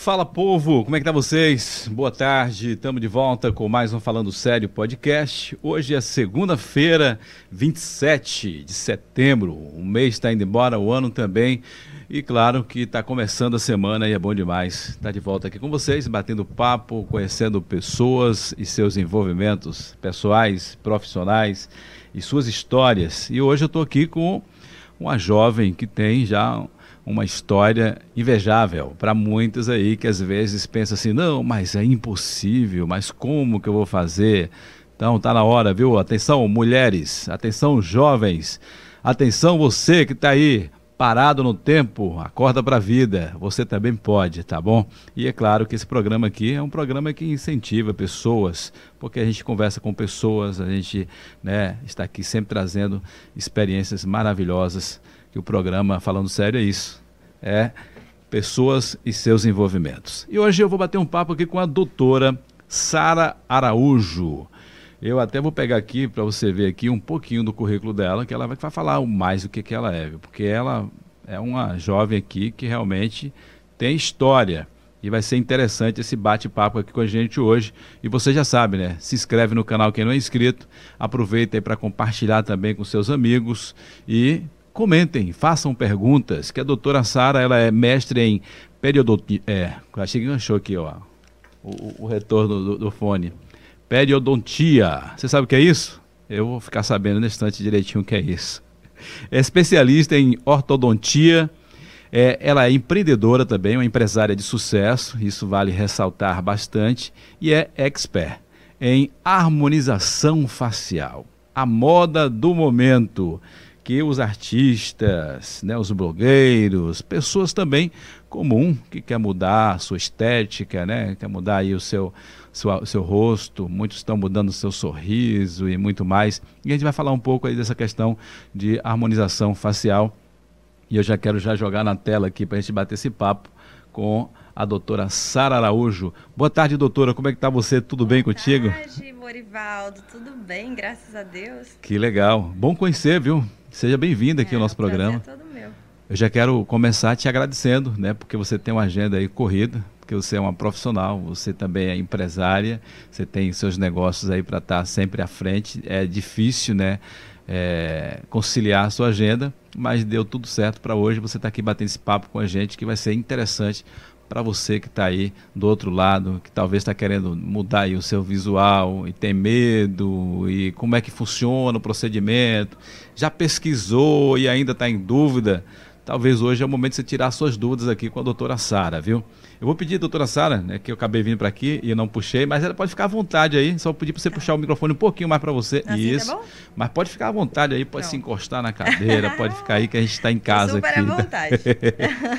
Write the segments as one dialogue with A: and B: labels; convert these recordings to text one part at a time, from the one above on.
A: Fala povo, como é que tá vocês? Boa tarde, estamos de volta com mais um Falando Sério podcast. Hoje é segunda-feira, 27 de setembro. O mês está indo embora, o ano também. E claro que está começando a semana e é bom demais estar de volta aqui com vocês, batendo papo, conhecendo pessoas e seus envolvimentos pessoais, profissionais e suas histórias. E hoje eu estou aqui com uma jovem que tem já uma história invejável para muitos aí que às vezes pensam assim: não, mas é impossível, mas como que eu vou fazer? Então tá na hora, viu? Atenção, mulheres, atenção, jovens, atenção, você que está aí parado no tempo, acorda para a vida, você também pode, tá bom? E é claro que esse programa aqui é um programa que incentiva pessoas, porque a gente conversa com pessoas, a gente né, está aqui sempre trazendo experiências maravilhosas que o programa, falando sério, é isso. É pessoas e seus envolvimentos. E hoje eu vou bater um papo aqui com a doutora Sara Araújo. Eu até vou pegar aqui para você ver aqui um pouquinho do currículo dela, que ela vai falar mais o que, que ela é, porque ela é uma jovem aqui que realmente tem história. E vai ser interessante esse bate-papo aqui com a gente hoje. E você já sabe, né? Se inscreve no canal quem não é inscrito. Aproveita aí para compartilhar também com seus amigos. E Comentem, façam perguntas, que a doutora Sara ela é mestre em periodontia. É, achei que enganchou aqui, ó. O, o retorno do, do, fone. Periodontia. Você sabe o que é isso? Eu vou ficar sabendo nesse instante direitinho o que é isso. É especialista em ortodontia. É, ela é empreendedora também, uma empresária de sucesso, isso vale ressaltar bastante, e é expert em harmonização facial. A moda do momento que os artistas, né, os blogueiros, pessoas também comum que quer mudar a sua estética, né, quer mudar aí o seu, seu, seu rosto, muitos estão mudando o seu sorriso e muito mais. E a gente vai falar um pouco aí dessa questão de harmonização facial. E eu já quero já jogar na tela aqui para a gente bater esse papo com a doutora Sara Araújo. Boa tarde, doutora. Como é que está você? Tudo
B: Boa
A: bem contigo?
B: Boa tarde, Morivaldo. Tudo bem, graças a Deus.
A: Que legal. Bom conhecer, viu? Seja bem-vindo aqui é, ao nosso programa. É todo meu. Eu já quero começar te agradecendo, né? Porque você tem uma agenda aí corrida, porque você é uma profissional, você também é empresária, você tem seus negócios aí para estar tá sempre à frente. É difícil, né? É, conciliar a sua agenda, mas deu tudo certo para hoje. Você está aqui batendo esse papo com a gente, que vai ser interessante para você que está aí do outro lado, que talvez está querendo mudar o seu visual e tem medo, e como é que funciona o procedimento, já pesquisou e ainda está em dúvida, talvez hoje é o momento de você tirar suas dúvidas aqui com a doutora Sara, viu? Eu vou pedir, doutora Sara, né, que eu acabei vindo para aqui e não puxei, mas ela pode ficar à vontade aí. Só pedir para você puxar o microfone um pouquinho mais para você. Assim, tá Isso. Tá mas pode ficar à vontade aí, pode se encostar na cadeira, pode ficar aí que a gente está em casa
B: super
A: aqui.
B: Super à vontade.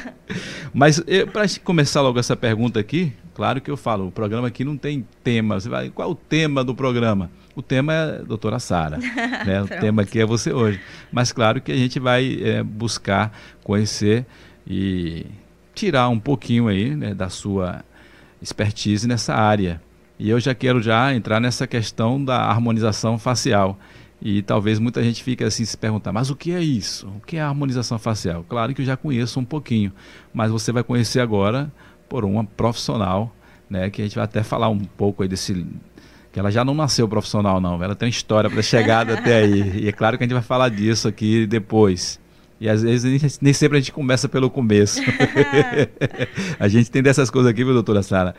A: mas para começar logo essa pergunta aqui, claro que eu falo, o programa aqui não tem tema. Você vai, qual é o tema do programa? O tema é doutora Sara. né? o tema aqui é você hoje. Mas claro que a gente vai é, buscar conhecer e tirar um pouquinho aí né, da sua expertise nessa área. E eu já quero já entrar nessa questão da harmonização facial. E talvez muita gente fique assim se perguntar, mas o que é isso? O que é a harmonização facial? Claro que eu já conheço um pouquinho, mas você vai conhecer agora por uma profissional, né, que a gente vai até falar um pouco aí desse que ela já não nasceu profissional não, ela tem uma história para chegada até aí. E é claro que a gente vai falar disso aqui depois. E às vezes nem sempre a gente começa pelo começo. a gente tem dessas coisas aqui, viu, doutora Sara?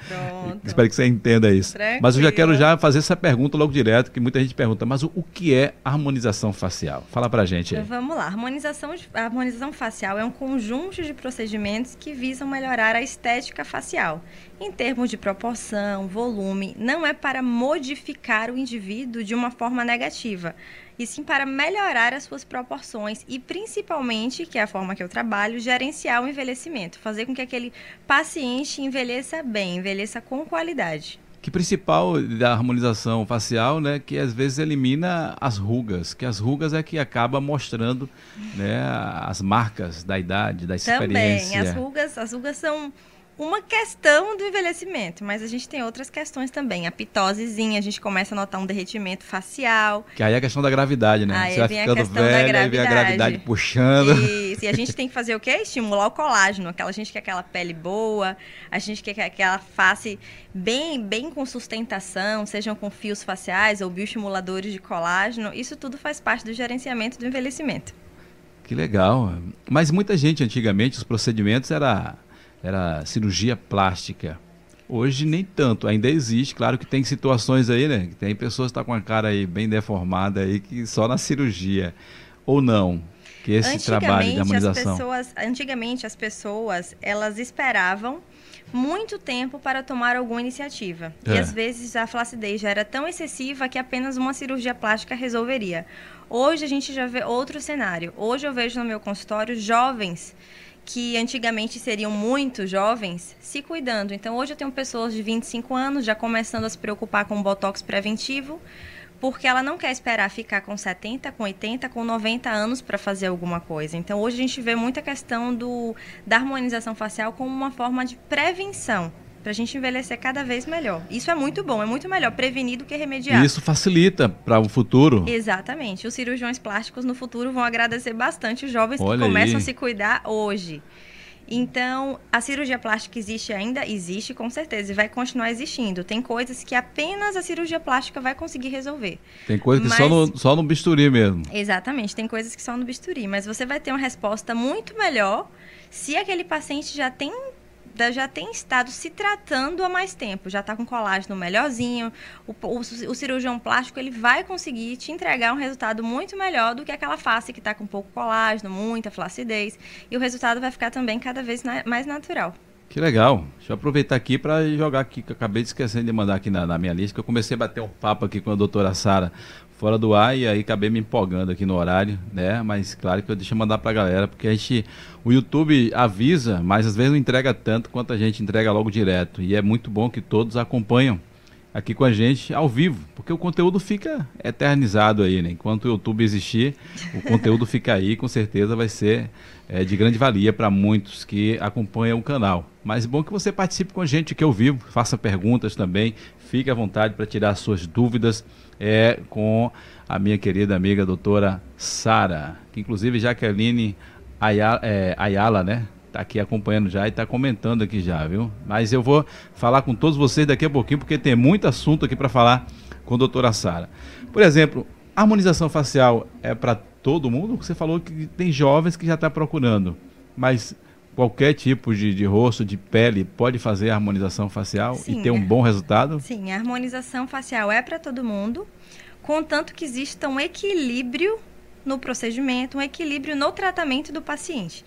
A: Espero que você entenda isso. Tranquilo. Mas eu já quero já fazer essa pergunta logo direto, que muita gente pergunta, mas o, o que é harmonização facial? Fala pra gente aí.
B: Vamos lá. Harmonização, harmonização facial é um conjunto de procedimentos que visam melhorar a estética facial. Em termos de proporção, volume, não é para modificar o indivíduo de uma forma negativa, e sim para melhorar as suas proporções e principalmente, que é a forma que eu trabalho, gerenciar o envelhecimento, fazer com que aquele paciente envelheça bem, envelheça com qualidade.
A: Que principal da harmonização facial, né, que às vezes elimina as rugas, que as rugas é que acaba mostrando, né, as marcas da idade, da experiência.
B: Também, as rugas, as rugas são uma questão do envelhecimento, mas a gente tem outras questões também. A pitosezinha, a gente começa a notar um derretimento facial.
A: Que aí é a questão da gravidade, né?
B: Aí
A: Você vai
B: vem a
A: ficando
B: questão da
A: velha, aí vem a
B: gravidade.
A: puxando.
B: Isso, e a gente tem que fazer o quê? Estimular o colágeno. Aquela a gente quer aquela pele boa, a gente quer aquela face bem, bem com sustentação, sejam com fios faciais ou bioestimuladores de colágeno. Isso tudo faz parte do gerenciamento do envelhecimento.
A: Que legal. Mas muita gente, antigamente, os procedimentos era, era cirurgia plástica. Hoje nem tanto, ainda existe, claro que tem situações aí, né? Tem pessoas que estão com a cara aí bem deformada aí, que só na cirurgia. Ou não, que esse trabalho de
B: as
A: harmonização.
B: pessoas, antigamente as pessoas, elas esperavam muito tempo para tomar alguma iniciativa. E
A: É.
B: às vezes a flacidez já era tão excessiva que apenas uma cirurgia plástica resolveria. Hoje a gente já vê outro cenário. Hoje eu vejo no meu consultório jovens que antigamente seriam muito jovens se cuidando. Então hoje eu tenho pessoas de 25 anos já começando a se preocupar com botox preventivo, porque ela não quer esperar ficar com 70, com 80, com 90 anos para fazer alguma coisa. Então hoje a gente vê muita questão do, da harmonização facial como uma forma de prevenção, para a gente envelhecer cada vez melhor. Isso é muito bom, é muito melhor prevenir do que remediar.
A: E isso facilita para o futuro.
B: Exatamente. Os cirurgiões plásticos no futuro vão agradecer bastante os jovens
A: Olha
B: que começam
A: aí.
B: a se cuidar hoje. Então, a cirurgia plástica existe ainda? Existe, com certeza, e vai continuar existindo. Tem coisas que apenas a cirurgia plástica vai conseguir resolver.
A: Tem coisa que só,
B: Mas-
A: no, só no bisturi mesmo.
B: Exatamente, tem coisas que só no bisturi, mas você vai ter uma resposta muito melhor se aquele paciente já tem já tem estado se tratando há mais tempo, já está com colágeno melhorzinho, o, o- o cirurgião plástico ele vai conseguir te entregar um resultado muito melhor do que aquela face que está com pouco colágeno, muita flacidez, e o resultado vai ficar também cada vez na- mais natural.
A: Que legal. Deixa eu aproveitar aqui para jogar aqui, que eu acabei de esquecendo de mandar aqui na, na minha lista, que eu comecei a bater um papo aqui com a doutora Sara fora do ar e aí acabei me empolgando aqui no horário, né? Mas claro que eu deixo mandar pra galera, porque a gente, o YouTube avisa, mas às vezes não entrega tanto quanto a gente entrega logo direto. E é muito bom que todos acompanham aqui com a gente ao vivo, porque o conteúdo fica eternizado aí, né? Enquanto o YouTube existir, o conteúdo fica aí, com certeza vai ser é, de grande valia para muitos que acompanham o canal. Mas bom que você participe com a gente aqui ao vivo, faça perguntas também, fique à vontade para tirar suas dúvidas é, com a minha querida amiga doutora Sara, que inclusive Jaqueline Ayala, é, Ayala né? Tá aqui acompanhando já e tá comentando aqui já, viu? Mas eu vou falar com todos vocês daqui a pouquinho, porque tem muito assunto aqui para falar com a doutora Sara. Por exemplo, harmonização facial é para todo mundo? Você falou que tem jovens que já está procurando, mas qualquer tipo de, de rosto, de pele, pode fazer a harmonização facial
B: Sim,
A: e ter um bom resultado?
B: Sim, a harmonização facial é para todo mundo, contanto que exista um equilíbrio no procedimento, um equilíbrio no tratamento do paciente.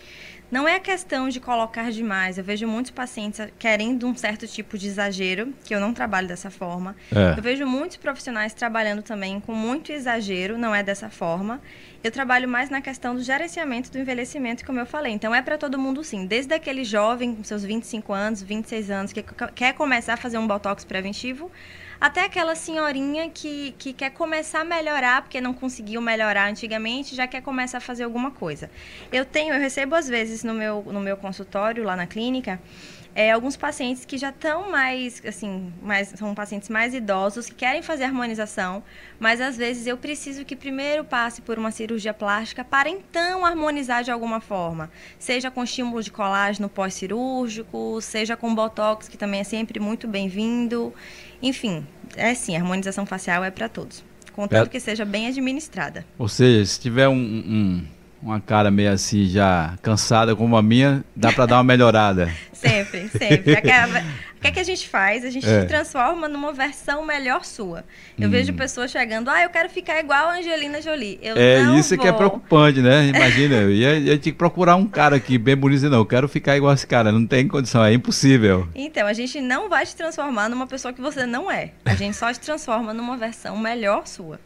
B: Não é a questão de colocar demais. Eu vejo muitos pacientes querendo um certo tipo de exagero, que eu não trabalho dessa forma.
A: É.
B: Eu vejo muitos profissionais trabalhando também com muito exagero, não é dessa forma. Eu trabalho mais na questão do gerenciamento do envelhecimento, como eu falei. Então, é para todo mundo sim. Desde aquele jovem com seus 25 anos, 26 anos, que quer começar a fazer um botox preventivo, até aquela senhorinha que, que quer começar a melhorar, porque não conseguiu melhorar antigamente, já quer começar a fazer alguma coisa. Eu tenho, eu recebo às vezes no meu, no meu consultório, lá na clínica, é, alguns pacientes que já estão mais, assim, mais, são pacientes mais idosos que querem fazer harmonização, mas às vezes eu preciso que primeiro passe por uma cirurgia plástica para então harmonizar de alguma forma, seja com estímulo de colágeno pós-cirúrgico, seja com botox, que também é sempre muito bem-vindo. Enfim, é sim, a harmonização facial é para todos, contanto
A: É.
B: que seja bem administrada.
A: Ou seja, se tiver um, um- uma cara meio assim já cansada como a minha, dá para dar uma melhorada.
B: Sempre, sempre. O que, a- o que é que a gente faz? A gente
A: É.
B: se transforma numa versão melhor sua. Eu
A: Hum.
B: vejo pessoas chegando, ah, eu quero ficar igual a Angelina Jolie. Eu
A: É isso que é
B: vou.
A: preocupante, né? Imagina, eu ia, ia ter que procurar um cara aqui bem bonito, não. Eu quero ficar igual esse cara, não tem condição, é impossível.
B: Então, a gente não vai te transformar numa pessoa que você não é. A gente só te transforma numa versão melhor sua.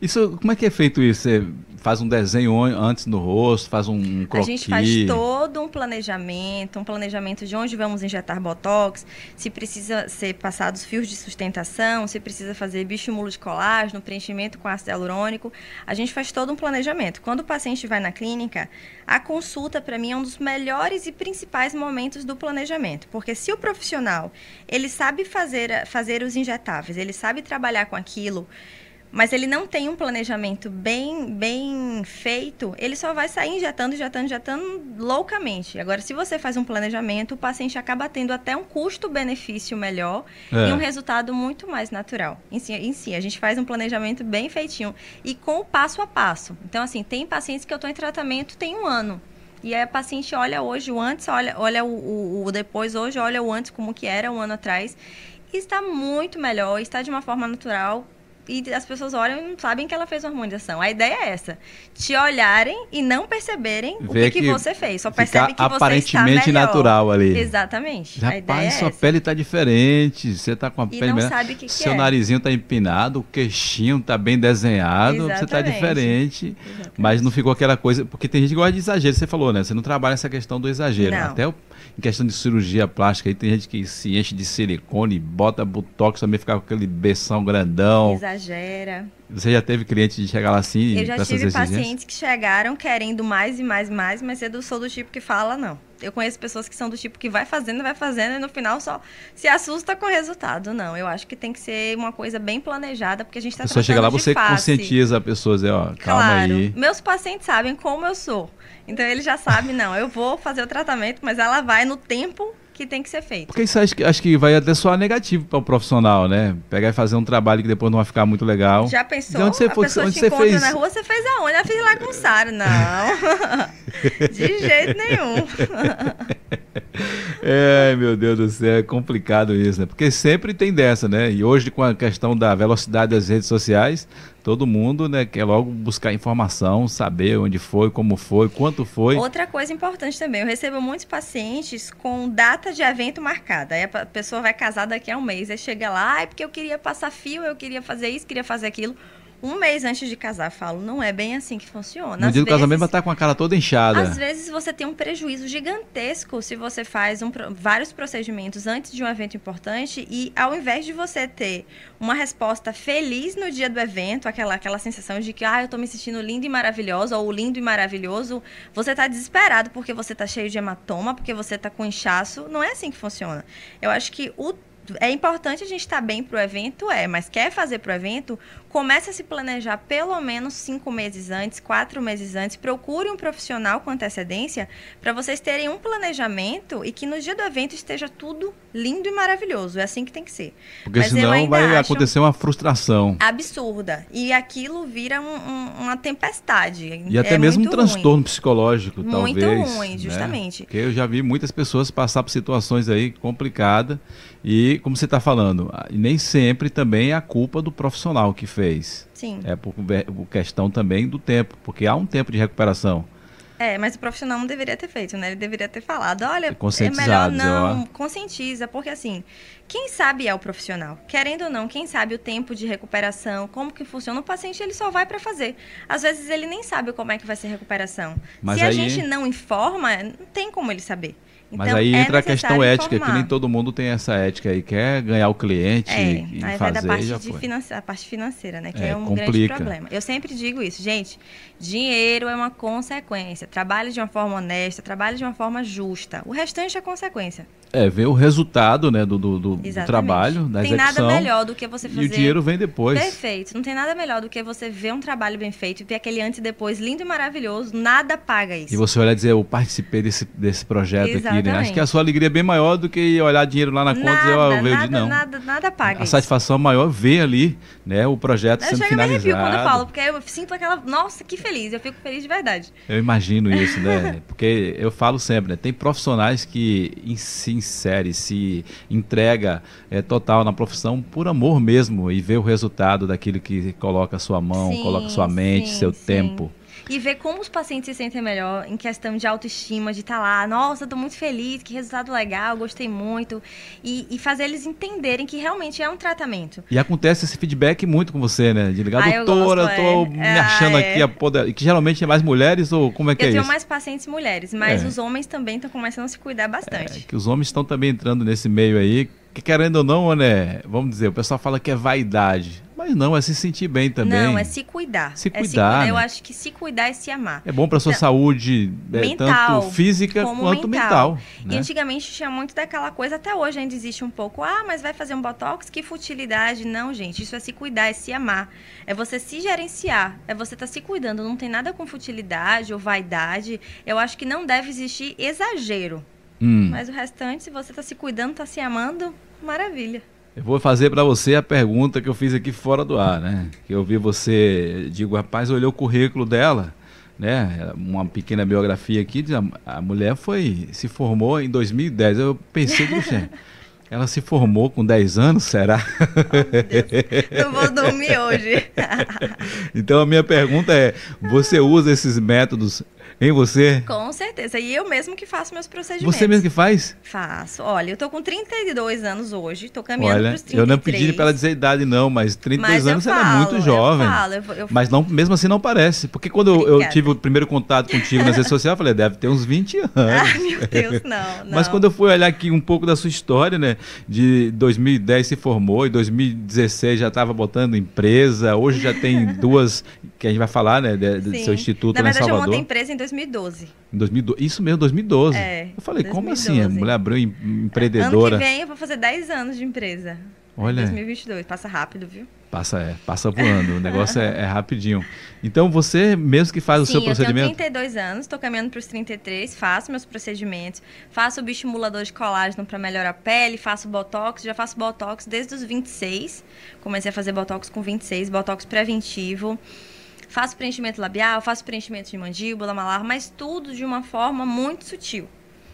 A: Isso, como é que é feito isso? Você faz um desenho antes no rosto, faz um croquis?
B: A gente faz todo um planejamento, um planejamento de onde vamos injetar botox, se precisa ser passados fios de sustentação, se precisa fazer biostímulo de colágeno, preenchimento com ácido hialurônico. A gente faz todo um planejamento. Quando o paciente vai na clínica, a consulta para mim é um dos melhores e principais momentos do planejamento, porque se o profissional ele sabe fazer fazer os injetáveis, ele sabe trabalhar com aquilo, mas ele não tem um planejamento bem, bem feito, ele só vai sair injetando, injetando, injetando loucamente. Agora, se você faz um planejamento, o paciente acaba tendo até um custo-benefício melhor é. e um resultado muito mais natural. Em si, em si, a gente faz um planejamento bem feitinho e com o passo a passo. Então, assim, tem pacientes que eu estou em tratamento tem um ano. E aí a paciente olha hoje o antes, olha, olha o, o, o depois hoje, olha o antes como que era um ano atrás. E está muito melhor, está de uma forma natural, e as pessoas olham e não sabem que ela fez uma harmonização. A ideia é essa: te olharem e não perceberem o que, que, que, você fez. Só percebe que
A: aparentemente
B: você está
A: natural ali.
B: Exatamente.
A: Rapaz, é sua pele está diferente. Você está com a
B: e
A: pele.
B: Não sabe que
A: seu
B: que
A: é. narizinho está empinado, o queixinho está bem desenhado. Exatamente. Você está diferente. Exatamente. Mas não ficou aquela coisa. Porque tem gente que gosta de exagero. Você falou, né? Você não trabalha essa questão do exagero. Não. Até o, em questão de cirurgia plástica, aí tem gente que se enche de silicone, bota botox também, fica com aquele beção grandão.
B: Exagera.
A: Você já teve cliente de chegar lá assim?
B: Eu já tive pacientes que chegaram querendo mais e mais e mais, mas eu sou do tipo que fala não. Eu conheço pessoas que são do tipo que vai fazendo, vai fazendo e no final só se assusta com o resultado. Não, eu acho que tem que ser uma coisa bem planejada, porque a gente está tratando
A: chega lá, você
B: face.
A: conscientiza a pessoa, dizer, ó, calma
B: claro.
A: aí.
B: Meus pacientes sabem como eu sou. Então ele já sabe, não, eu vou fazer o tratamento, mas ela vai no tempo que tem que ser feito.
A: Porque isso acho que, acho que vai até soar negativo para o profissional, né? Pegar e fazer um trabalho que depois não vai ficar muito legal.
B: Já pensou?
A: De onde você
B: a
A: foi,
B: pessoa
A: onde
B: te
A: você
B: encontra
A: fez?
B: na rua, você fez aonde? Eu fiz lá com o Sara. Não, de jeito nenhum.
A: É, meu Deus do céu, é complicado isso, né? Porque sempre tem dessa, né? E hoje com a questão da velocidade das redes sociais, todo mundo né, quer logo buscar informação, saber onde foi, como foi, quanto foi.
B: Outra coisa importante também, eu recebo muitos pacientes com data de evento marcada. Aí a pessoa vai casar daqui a um mês, aí chega lá, é porque eu queria passar fio, eu queria fazer isso, queria fazer aquilo um mês antes de casar, falo, não é bem assim que funciona.
A: No às dia do casamento vai estar com a cara toda inchada.
B: Às vezes você tem um prejuízo gigantesco se você faz um, vários procedimentos antes de um evento importante e ao invés de você ter uma resposta feliz no dia do evento, aquela, aquela sensação de que, ah, eu estou me sentindo lindo e maravilhosa, ou lindo e maravilhoso, você está desesperado porque você está cheio de hematoma, porque você está com inchaço. Não é assim que funciona. Eu acho que o é importante a gente estar tá bem para o evento, é, mas quer fazer para o evento, comece a se planejar pelo menos cinco meses antes, quatro meses antes. Procure um profissional com antecedência para vocês terem um planejamento e que no dia do evento esteja tudo lindo e maravilhoso. É assim que tem que ser.
A: Porque Mas senão vai acontecer uma frustração.
B: Absurda. E aquilo vira um, um, uma tempestade.
A: E até
B: é
A: mesmo um transtorno ruim. psicológico,
B: muito
A: talvez.
B: Muito ruim, né? justamente.
A: Né? Porque eu já vi muitas pessoas passar por situações aí complicadas e, como você está falando, nem sempre também é a culpa do profissional que fez.
B: Sim.
A: É por, por questão também do tempo, porque há um tempo de recuperação.
B: É, mas o profissional não deveria ter feito, né? Ele deveria ter falado, olha, é melhor não, conscientiza, porque assim, quem sabe é o profissional. Querendo ou não, quem sabe o tempo de recuperação, como que funciona, o paciente ele só vai para fazer. Às vezes ele nem sabe como é que vai ser a recuperação. Mas Se aí... a gente não informa, não tem como ele saber.
A: Mas então, aí é entra a questão ética, informar. que nem todo mundo tem essa ética aí, quer ganhar o cliente é, e
B: aí
A: fazer, vai
B: da parte,
A: já
B: finance, a parte financeira, né? Que
A: é,
B: é um
A: complica.
B: grande problema. Eu sempre digo isso, gente, dinheiro é uma consequência. Trabalhe de uma forma honesta, trabalhe de uma forma justa. O restante é consequência.
A: É, ver o resultado né, do, do, do, trabalho, da
B: Tem
A: execução.
B: nada melhor do que você fazer...
A: E o dinheiro vem depois.
B: Perfeito. Não tem nada melhor do que você ver um trabalho bem feito, ver aquele antes e depois lindo e maravilhoso. Nada paga isso.
A: E você olhar e dizer, eu participei desse, desse projeto Exatamente. aqui, né? Acho que a sua alegria é bem maior do que olhar dinheiro lá na conta nada, e oh, eu
B: nada,
A: de não.
B: Nada, nada paga
A: A
B: isso.
A: satisfação maior é ver ali, né, o projeto
B: eu
A: sendo finalizado. Eu chego
B: quando eu falo, porque eu sinto aquela, nossa, que feliz. Eu fico feliz de verdade.
A: Eu imagino isso, né? porque eu falo sempre, né? Tem profissionais que se inserem, se entrega é, total na profissão por amor mesmo e vê o resultado daquilo que coloca a sua mão,
B: sim,
A: coloca a sua mente,
B: sim,
A: seu
B: sim.
A: tempo.
B: E ver como os pacientes se sentem melhor em questão de autoestima, de estar tá lá, nossa, estou muito feliz, que resultado legal, gostei muito. E, e, fazer eles entenderem que realmente é um tratamento.
A: E acontece esse feedback muito com você, né? De ligar, ah, doutora, eu tô é. me achando ah, aqui, a poder... que geralmente é mais mulheres ou como é que
B: eu
A: é isso?
B: Eu tenho mais pacientes mulheres, mas é. os homens também estão começando a se cuidar bastante.
A: É, que os homens estão também entrando nesse meio aí, que querendo ou não, né, vamos dizer, o pessoal fala que é vaidade. Mas não, é se sentir bem também.
B: Não, é se cuidar.
A: Se
B: é
A: cuidar. Se cuidar.
B: né? Eu acho que se cuidar é se amar.
A: É bom para sua então, saúde, é, mental, tanto física quanto mental. mental
B: né? E antigamente tinha muito daquela coisa, até hoje ainda existe um pouco. Ah, mas vai fazer um botox? Que futilidade. Não, gente, isso é se cuidar, é se amar. É você se gerenciar. É você estar tá se cuidando. Não tem nada com futilidade ou vaidade. Eu acho que não deve existir exagero. Hum. Mas o restante, se você está se cuidando, está se amando, maravilha.
A: Eu vou fazer para você a pergunta que eu fiz aqui fora do ar, né? Que eu vi você, digo, rapaz, olhou o currículo dela, né? Uma pequena biografia aqui, a, a mulher foi, se formou em 2010. Eu pensei, que ela se formou com 10 anos, será?
B: Oh, Não vou dormir hoje.
A: então a minha pergunta é: você usa esses métodos em você?
B: Com certeza. E eu mesmo que faço meus procedimentos.
A: Você mesmo que faz?
B: Faço. Olha, eu tô com 32 anos hoje, tô caminhando para os 33.
A: Eu não pedi para ela dizer a idade não, mas 32 mas anos falo, ela é muito jovem. Eu falo, eu, eu mas não, mesmo assim não parece. Porque quando eu, eu, tive o primeiro contato contigo nas redes sociais, eu falei, deve ter uns 20 anos.
B: Ah, meu Deus, não, não.
A: Mas quando eu fui olhar aqui um pouco da sua história, né, de 2010 se formou, em 2016 já estava botando empresa, hoje já tem duas que a gente vai falar, né, do seu instituto Na verdade, em Salvador. eu
B: montei empresa em 2012.
A: Em 2012, isso mesmo, 2012.
B: É,
A: eu falei, 2012. como assim? A mulher abriu empreendedora.
B: Ano que vem eu vou fazer 10 anos de empresa.
A: Olha.
B: 2022, passa rápido, viu?
A: Passa, é, passa voando, o negócio é, é, rapidinho. Então, você mesmo que faz
B: Sim,
A: o seu procedimento?
B: eu tenho 32 anos, estou caminhando para os 33, faço meus procedimentos, faço o bioestimulador de colágeno para melhorar a pele, faço botox, já faço botox desde os 26, comecei a fazer botox com 26, botox preventivo, faço preenchimento labial, faço preenchimento de mandíbula, malar, mas tudo de uma forma muito sutil.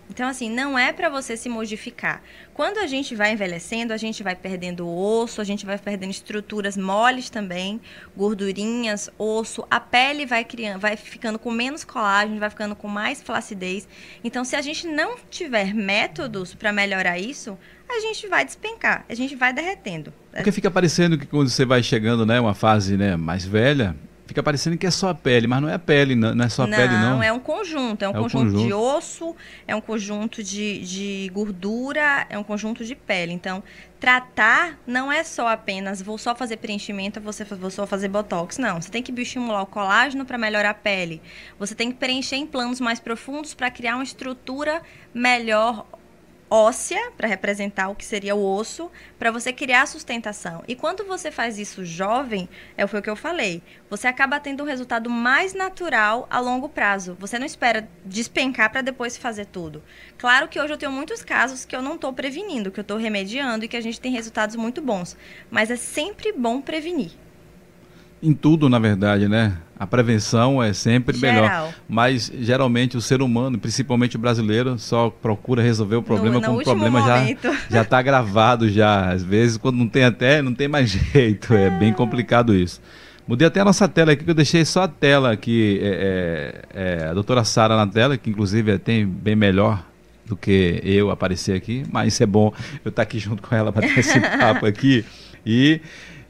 B: Então, assim, não é para você se modificar. Quando a gente vai envelhecendo, a gente vai perdendo osso, a gente vai perdendo estruturas moles também, gordurinhas, osso, a pele vai criando, vai ficando com menos colágeno, vai ficando com mais flacidez. Então, se a gente não tiver métodos para melhorar isso, a gente vai despencar, a gente vai derretendo.
A: Porque fica parecendo que quando você vai chegando, né, uma fase, né, mais velha, Fica parecendo que é só a pele, mas não é a pele, não, não é só a
B: não,
A: pele, não.
B: Não, é um conjunto. É um, é conjunto, conjunto, de osso, é um conjunto de, de gordura, é um conjunto de pele. Então, tratar não é só apenas vou só fazer preenchimento, você vou só fazer botox. Não, você tem que bioestimular o colágeno para melhorar a pele. Você tem que preencher em planos mais profundos para criar uma estrutura melhor óssea, para representar o que seria o osso, para você criar sustentação. E quando você faz isso jovem, é foi o que eu falei, você acaba tendo um resultado mais natural a longo prazo. Você não espera despencar para depois fazer tudo. Claro que hoje eu tenho muitos casos que eu não estou prevenindo, que eu estou remediando e que a gente tem resultados muito bons. Mas é sempre bom prevenir.
A: Em tudo, na verdade, né? A prevenção é sempre Geral. melhor. Mas geralmente o ser humano, principalmente o brasileiro, só procura resolver o problema no, no quando o problema momento. já já está gravado já. Às vezes, quando não tem até, não tem mais jeito. É bem complicado isso. Mudei até a nossa tela aqui, que eu deixei só a tela aqui. É, é, é, a doutora Sara na tela, que inclusive é, tem bem melhor do que eu aparecer aqui, mas é bom eu estar aqui junto com ela para ter esse papo aqui. E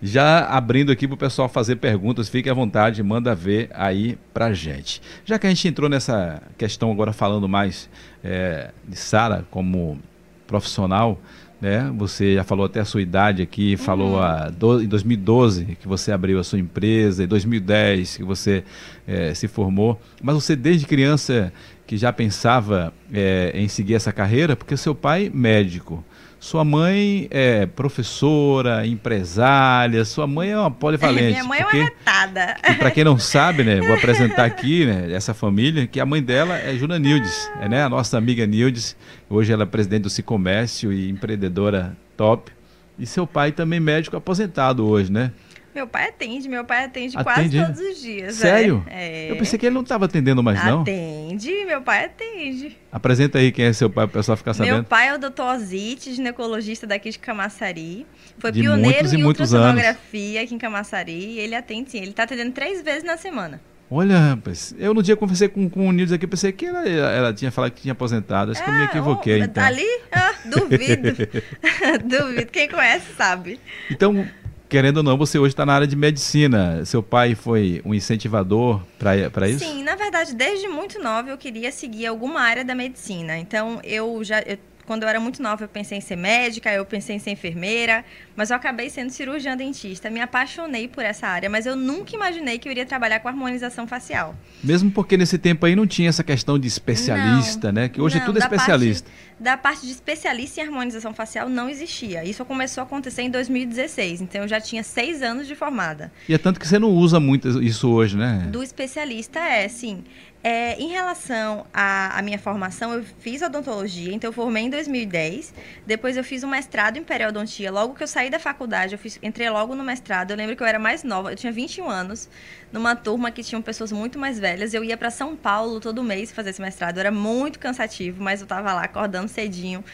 A: já abrindo aqui para o pessoal fazer perguntas, fique à vontade, manda ver aí para gente. Já que a gente entrou nessa questão agora falando mais é, de Sara como profissional, né? Você já falou até a sua idade aqui, uhum. falou a, do, em 2012 que você abriu a sua empresa, em 2010 que você é, se formou, mas você desde criança que já pensava é, em seguir essa carreira, porque seu pai médico, sua mãe é professora, empresária, sua mãe é uma polivalente.
B: Minha mãe porque, é uma retada.
A: E para quem não sabe, né, vou apresentar aqui né, essa família, que a mãe dela é Juna Nildes, é né, a nossa amiga Nildes. Hoje ela é presidente do Cicomércio e empreendedora top. E seu pai também médico aposentado hoje, né?
B: Meu pai atende, meu pai atende, atende? quase todos os dias.
A: Sério?
B: É.
A: Eu pensei que ele não estava atendendo mais, não.
B: Atende, meu pai atende.
A: Apresenta aí quem é seu pai, para o pessoal ficar sabendo.
B: Meu pai é o doutor Ozite, ginecologista daqui de Camaçari. Foi de pioneiro muitos em ultrassonografia aqui em Camaçari. Ele atende sim, ele está atendendo três vezes na semana.
A: Olha, rapaz, eu no dia conversei com, com o Nildes aqui, pensei que ela, ela tinha falado que tinha aposentado, acho é, que eu me é, equivoquei, então.
B: Ali? Ah, duvido. duvido, quem conhece sabe.
A: Então, querendo ou não, você hoje está na área de medicina. Seu pai foi um incentivador para isso?
B: Sim, na verdade, desde muito nova eu queria seguir alguma área da medicina. Então, eu já... Eu quando eu era muito nova, eu pensei em ser médica, eu pensei em ser enfermeira, mas eu acabei sendo cirurgiã dentista. Me apaixonei por essa área, mas eu nunca imaginei que eu iria trabalhar com harmonização facial.
A: Mesmo porque nesse tempo aí não tinha essa questão de especialista, não, né? Que hoje não, tudo é especialista.
B: Parte, da parte de especialista em harmonização facial não existia. Isso começou a acontecer em 2016, então eu já tinha seis anos de formada.
A: E é tanto que você não usa muito isso hoje, né?
B: Do especialista é, sim. É, em relação à, à, minha formação, eu fiz odontologia, então eu formei em 2010. Depois eu fiz um mestrado em periodontia. Logo que eu saí da faculdade, eu fiz, entrei logo no mestrado. Eu lembro que eu era mais nova, eu tinha 21 anos, numa turma que tinham pessoas muito mais velhas. Eu ia para São Paulo todo mês fazer esse mestrado. Era muito cansativo, mas eu estava lá acordando cedinho,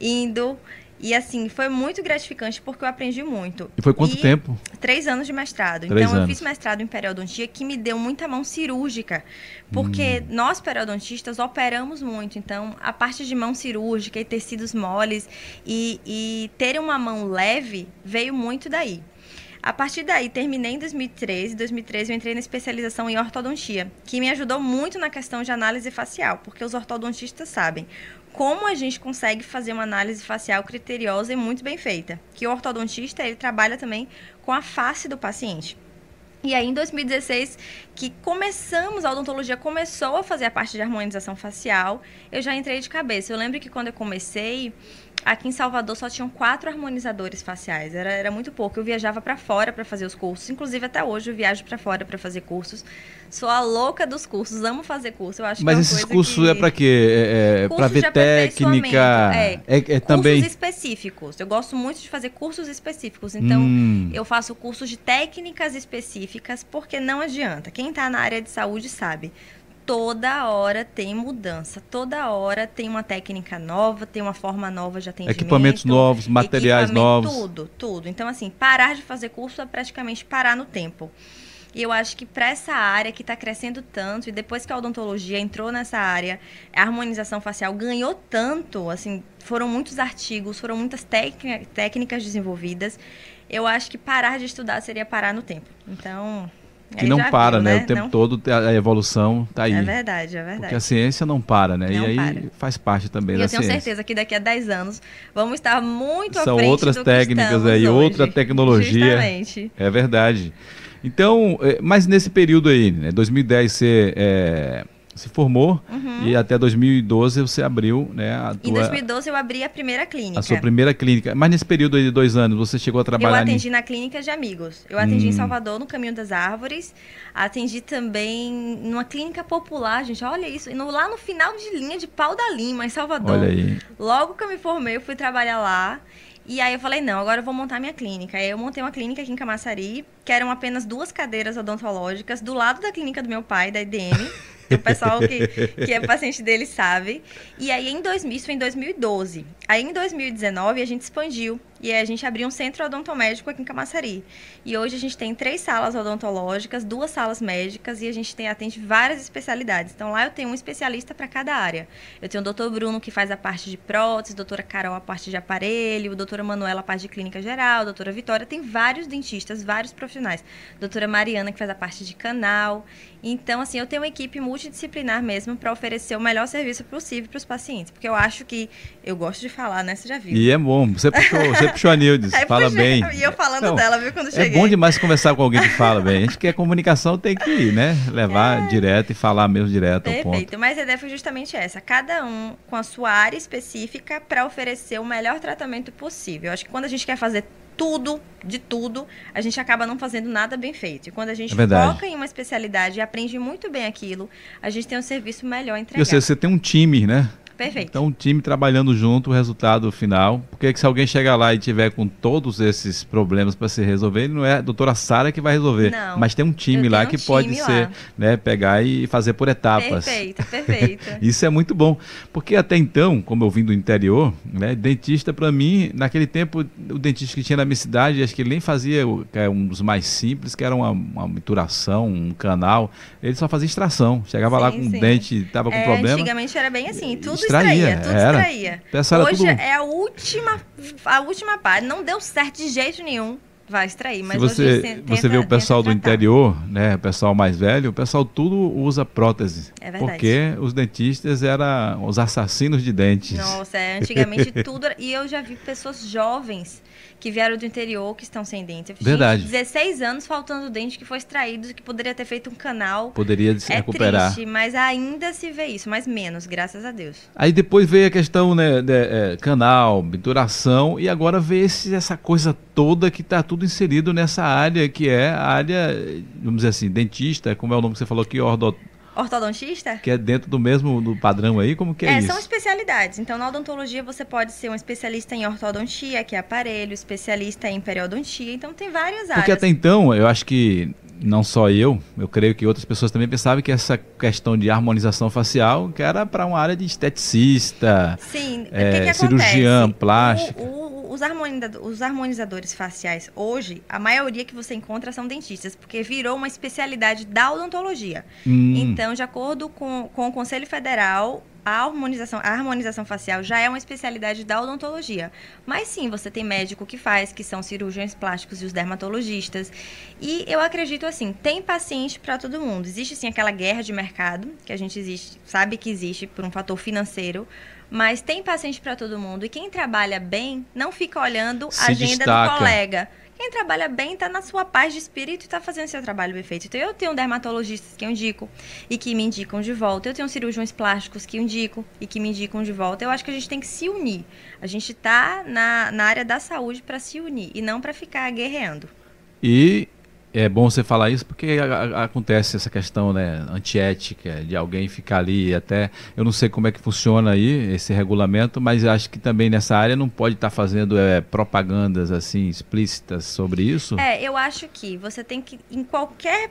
B: indo e assim, foi muito gratificante porque eu aprendi muito.
A: E foi quanto e tempo?
B: Três anos de mestrado.
A: Três
B: então,
A: anos.
B: eu fiz mestrado em periodontia que me deu muita mão cirúrgica. Porque hum. nós, periodontistas, operamos muito. Então, a parte de mão cirúrgica e tecidos moles e, e ter uma mão leve veio muito daí. A partir daí, terminei em 2013. Em 2013, eu entrei na especialização em ortodontia, que me ajudou muito na questão de análise facial, porque os ortodontistas sabem como a gente consegue fazer uma análise facial criteriosa e muito bem feita. Que o ortodontista, ele trabalha também com a face do paciente. E aí, em 2016, que começamos, a odontologia começou a fazer a parte de harmonização facial, eu já entrei de cabeça. Eu lembro que quando eu comecei, aqui em Salvador só tinham quatro harmonizadores faciais, era, era muito pouco. Eu viajava para fora para fazer os cursos, inclusive até hoje eu viajo para fora para fazer cursos. Sou a louca dos cursos, amo fazer curso. Eu acho
A: Mas
B: que é
A: esses cursos que... é para quê? É, é para ver técnica?
B: É, é, é também cursos específicos. Eu gosto muito de fazer cursos específicos. Então, hum. eu faço cursos de técnicas específicas, porque não adianta. Quem está na área de saúde sabe toda hora tem mudança, toda hora tem uma técnica nova, tem uma forma nova de atendimento.
A: Equipamentos novos, materiais novos.
B: Tudo, tudo. Então, assim, parar de fazer curso é praticamente parar no tempo. E eu acho que para essa área que está crescendo tanto, e depois que a odontologia entrou nessa área, a harmonização facial ganhou tanto, assim, foram muitos artigos, foram muitas técnicas desenvolvidas. Eu acho que parar de estudar seria parar no tempo. Então,
A: que não para, viu, né? né? O tempo não... todo a evolução está aí.
B: É verdade, é verdade.
A: Porque a ciência não para, né? Não e aí para. faz parte também e da ciência.
B: eu tenho certeza que daqui a 10 anos vamos estar muito
A: São
B: à frente
A: outras técnicas aí,
B: hoje.
A: outra tecnologia.
B: Justamente.
A: É verdade. Então, é, mas nesse período aí, né? 2010 você é, se formou uhum. e até 2012 você abriu, né? A
B: tua, em 2012 eu abri a primeira clínica.
A: A sua primeira clínica. Mas nesse período aí de dois anos você chegou a trabalhar?
B: Eu atendi na clínica de amigos. Eu atendi hum. em Salvador, no Caminho das Árvores. Atendi também numa clínica popular, gente. Olha isso. E no, lá no final de linha de Pau da Lima, em Salvador.
A: Olha aí.
B: Logo que eu me formei, eu fui trabalhar lá. E aí eu falei, não, agora eu vou montar minha clínica. Aí eu montei uma clínica aqui em Camaçari, que eram apenas duas cadeiras odontológicas, do lado da clínica do meu pai, da IDM. o pessoal que, que é paciente dele sabe. E aí, em 2000, isso foi em 2012. Aí, em 2019, a gente expandiu. E a gente abriu um centro odontomédico aqui em Camaçari. E hoje a gente tem três salas odontológicas, duas salas médicas e a gente tem, atende várias especialidades. Então lá eu tenho um especialista para cada área. Eu tenho o doutor Bruno, que faz a parte de prótese, doutora Carol, a parte de aparelho, doutora Manuela, a parte de clínica geral, doutora Vitória. Tem vários dentistas, vários profissionais. Doutora Mariana, que faz a parte de canal. Então, assim, eu tenho uma equipe multidisciplinar mesmo para oferecer o melhor serviço possível para os pacientes. Porque eu acho que, eu gosto de falar, né? Você já viu.
A: E é bom. Você puxou, você puxou a Nildes, fala puxei, bem.
B: E eu falando dela, viu, quando cheguei.
A: É bom demais conversar com alguém que fala bem. A gente quer comunicação, tem que ir, né? Levar é. direto e falar mesmo direto
B: Perfeito.
A: ao ponto.
B: Mas a ideia foi justamente essa. Cada um com a sua área específica para oferecer o melhor tratamento possível. Eu acho que quando a gente quer fazer tudo, de tudo, a gente acaba não fazendo nada bem feito. E quando a gente é foca em uma especialidade e aprende muito bem aquilo, a gente tem um serviço melhor entregado.
A: E você, você tem um time, né?
B: Perfeito.
A: Então, um time trabalhando junto, o resultado final. Porque se alguém chegar lá e tiver com todos esses problemas para se resolver, não é a doutora Sara que vai resolver.
B: Não.
A: Mas tem um time lá
B: tenho
A: que
B: um
A: pode
B: time
A: ser,
B: lá.
A: né, pegar e fazer por etapas.
B: Perfeito, perfeito.
A: Isso é muito bom, porque até então, como eu vim do interior, né, dentista para mim, naquele tempo, o dentista que tinha na minha cidade, acho que ele nem fazia o- que é um dos mais simples, que era uma, uma mituração, um canal, ele só fazia extração. Chegava lá
B: Sim,
A: com o
B: sim.
A: dente, tava com
B: É,
A: problema.
B: Antigamente era bem assim, tudo
A: Extraía,
B: tudo
A: era. era
B: Hoje
A: tudo-
B: é a última, a última parte. Não deu certo de jeito nenhum. Vai extrair, mas
A: Se você,
B: tem-
A: você
B: tenta-
A: vê o pessoal do
B: tenta
A: interior, né, o pessoal mais velho, o pessoal tudo usa prótese.
B: É verdade.
A: Porque os dentistas eram os assassinos de dentes.
B: Nossa, é, antigamente tudo. era- E eu já vi pessoas jovens que vieram do interior que estão sem dente.
A: Verdade.
B: gente de 16 anos faltando dente que foi extraído, que poderia ter feito um canal.
A: Poderia se
B: É
A: recuperar.
B: triste, mas ainda se vê isso, mas menos, graças a Deus.
A: Aí depois veio a questão, né, de, é, canal, mituração, e agora veio esse- essa coisa toda que está tudo inserido nessa área, que é a área, vamos dizer assim, dentista, como é o nome que você falou aqui, ordo,
B: Ortodontista?
A: que é dentro do mesmo do padrão aí, como que é,
B: É,
A: isso?
B: são especialidades. Então, na odontologia, você pode ser um especialista em ortodontia, que é aparelho, especialista em periodontia. Então, tem várias áreas.
A: Porque até então, eu acho que não só eu, eu creio que outras pessoas também pensavam que essa questão de harmonização facial que era para uma área de esteticista,
B: Sim,
A: é,
B: o que, que
A: cirurgiã plástica.
B: O- o- os, os harmonizadores faciais hoje, a maioria que você encontra são dentistas, porque virou uma especialidade da odontologia.
A: Hum,
B: Então, de acordo com, com o Conselho Federal, a harmonização, a harmonização facial já é uma especialidade da odontologia. Mas sim, você tem médico que faz, que são cirurgiões plásticos e os dermatologistas. E eu acredito assim, tem paciente para todo mundo. Existe sim aquela guerra de mercado, que a gente existe, sabe que existe por um fator financeiro. Mas tem paciente para todo mundo. E quem trabalha bem não fica olhando a agenda
A: destaca.
B: do colega. Quem trabalha bem está na sua paz de espírito e está fazendo seu trabalho bem feito. Então, eu tenho dermatologistas que eu indico e que me indicam de volta. Eu tenho cirurgiões plásticos que eu indico e que me indicam de volta. Eu acho que a gente tem que se unir. A gente está na, na área da saúde para se unir e não para ficar guerreando.
A: E é bom você falar isso porque a- a- acontece essa questão né, antiética de alguém ficar ali até. Eu não sei como é que funciona aí esse regulamento, mas acho que também nessa área não pode estar fazendo é, propagandas assim explícitas sobre isso.
B: É, eu acho que você tem que, em qualquer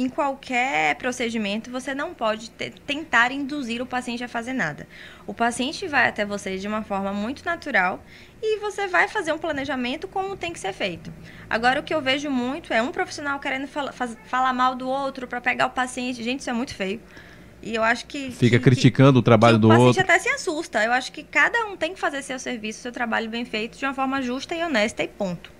B: em qualquer procedimento, você não pode te- tentar induzir o paciente a fazer nada. O paciente vai até você de uma forma muito natural e você vai fazer um planejamento como tem que ser feito. Agora, o que eu vejo muito é um profissional querendo fala- faz- falar mal do outro para pegar o paciente. Gente, isso é muito feio. E eu acho que.
A: Fica
B: que-
A: criticando o
B: que
A: trabalho
B: o
A: do
B: paciente
A: outro.
B: até se assusta. Eu acho que cada um tem que fazer seu serviço, seu trabalho bem feito, de uma forma justa e honesta e ponto.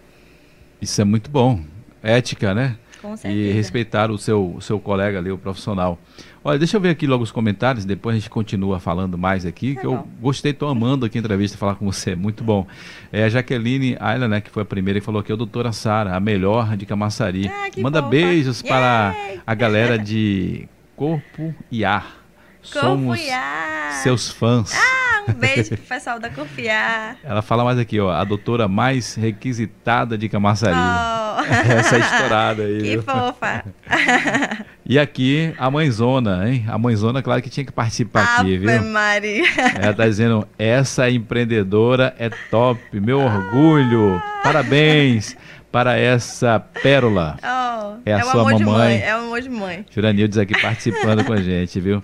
A: Isso é muito bom. Ética, né?
B: Com
A: E
B: certeza.
A: respeitar o seu, o seu colega ali, o profissional. Olha, deixa eu ver aqui logo os comentários, depois a gente continua falando mais aqui,
B: Tá
A: que eu
B: bom.
A: gostei, tô amando aqui a entrevista, falar com você, muito bom. É a Jaqueline Ayla, né, que foi a primeira e falou aqui, a doutora Sara, a melhor de Camaçari.
B: Ah, que
A: Manda
B: fofa.
A: beijos para a galera de Corpo e Ar. Somos
B: Confiar.
A: seus fãs.
B: Ah, um beijo pro pessoal da Confiar.
A: Ela fala mais aqui, ó, a doutora mais requisitada de Camaçari.
B: Oh.
A: Essa é estourada aí.
B: Que
A: viu?
B: fofa.
A: E aqui a mãezona, hein? A mãezona, claro que tinha que participar aqui, viu?
B: Ave Maria.
A: Ela tá dizendo, essa empreendedora é top, meu orgulho. Parabéns para essa pérola.
B: Oh,
A: É a
B: o
A: sua
B: amor de
A: mamãe.
B: mãe. É o amor de mãe.
A: Juranildes aqui participando com a gente, viu?